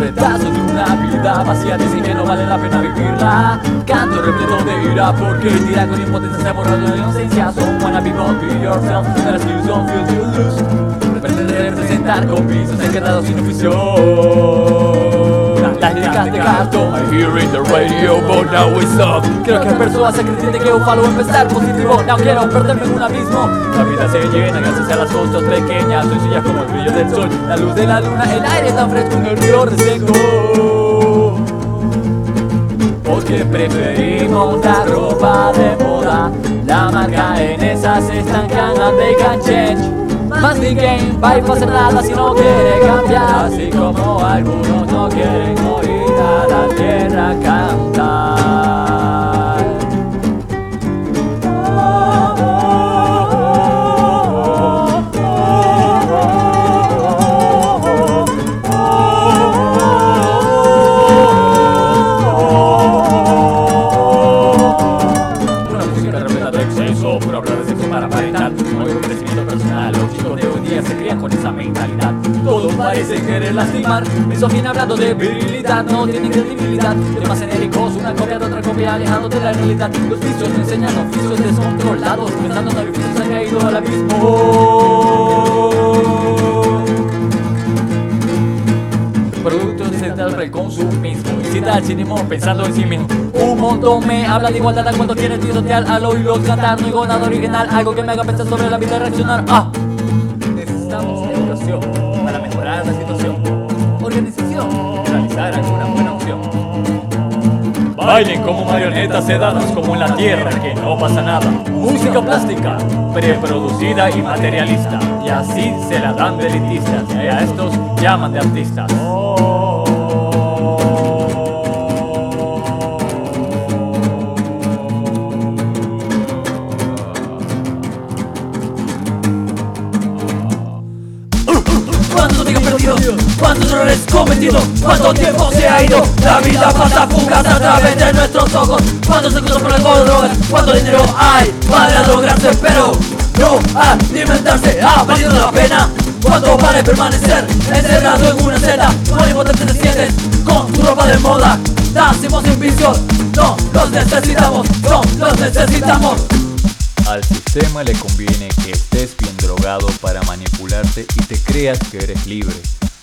pedazo de una vida vacía. Dicen que no vale la pena vivirla. Canto repleto de ira porque tira con impotencia se borrado la inocencia. So wanna be bold, be yourself. That excuse don't feel you lose. Pretender representar con pisos quedado sin oficio líricas de cartón I hear in the radio, but now it's up. Creo que personas se creen que un falo empezar positivo. No quiero perderme en un abismo. La vida se llena gracias a las cosas pequeñas. Sencillas como el brillo del sol. La luz de la luna, el aire tan fresco en el río reseco. Porque preferimos la ropa de moda. La marca en esas they can change más ni game, va a hacer nada si no quiere Así como algunos no quieren oír a la tierra cantar. Una música repleta de exceso, pura habla de sexo para aparentar No hay un crecimiento personal, se crían con esa mentalidad. Todos parecen querer lastimar, misógina hablando de virilidad. No tienen credibilidad, temas genéricos, una copia de otra copia alejado de la realidad. Los vicios no enseñan oficios descontrolados. Pensando en orificios se han caído al abismo. Productos central para el consumismo Incita al cinismo pensando en sí mismo. Un montón me habla de igualdad cuando quiere tirotear Al oírlo cantar, no digo nada original Algo que me haga pensar sobre la vida y reaccionar. Ah, Bailen como marionetas sedadas como en la tierra que no pasa nada. Música plástica, preproducida y materialista. Y así se la dan de. Y a estos llaman de artistas. ¿Cuántos ¿Cuántos errores cometidos? ¿Cuánto tiempo se ha ido? La vida pasa fugaz a través de nuestros ojos ¿Cuántos segundos por alcohol drogas? ¿Cuánto dinero hay para drogarse? Pero no alimentarse ha valido la pena ¿Cuánto vale permanecer encerrado en una celda? ¿Cuán impotente te sientes con tu ropa de moda? Nacimos sin vicios, no los necesitamos, no los necesitamos Al sistema le conviene que estés bien drogado para manipularte y te creas que eres libre.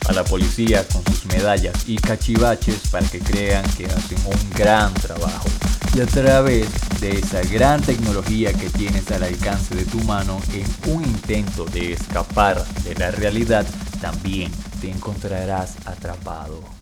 A la policía con sus medallas y cachivaches para que crean que hacen un gran trabajo. Y a través de esa gran tecnología que tienes al alcance de tu mano en un intento de escapar de la realidad, también te encontrarás atrapado.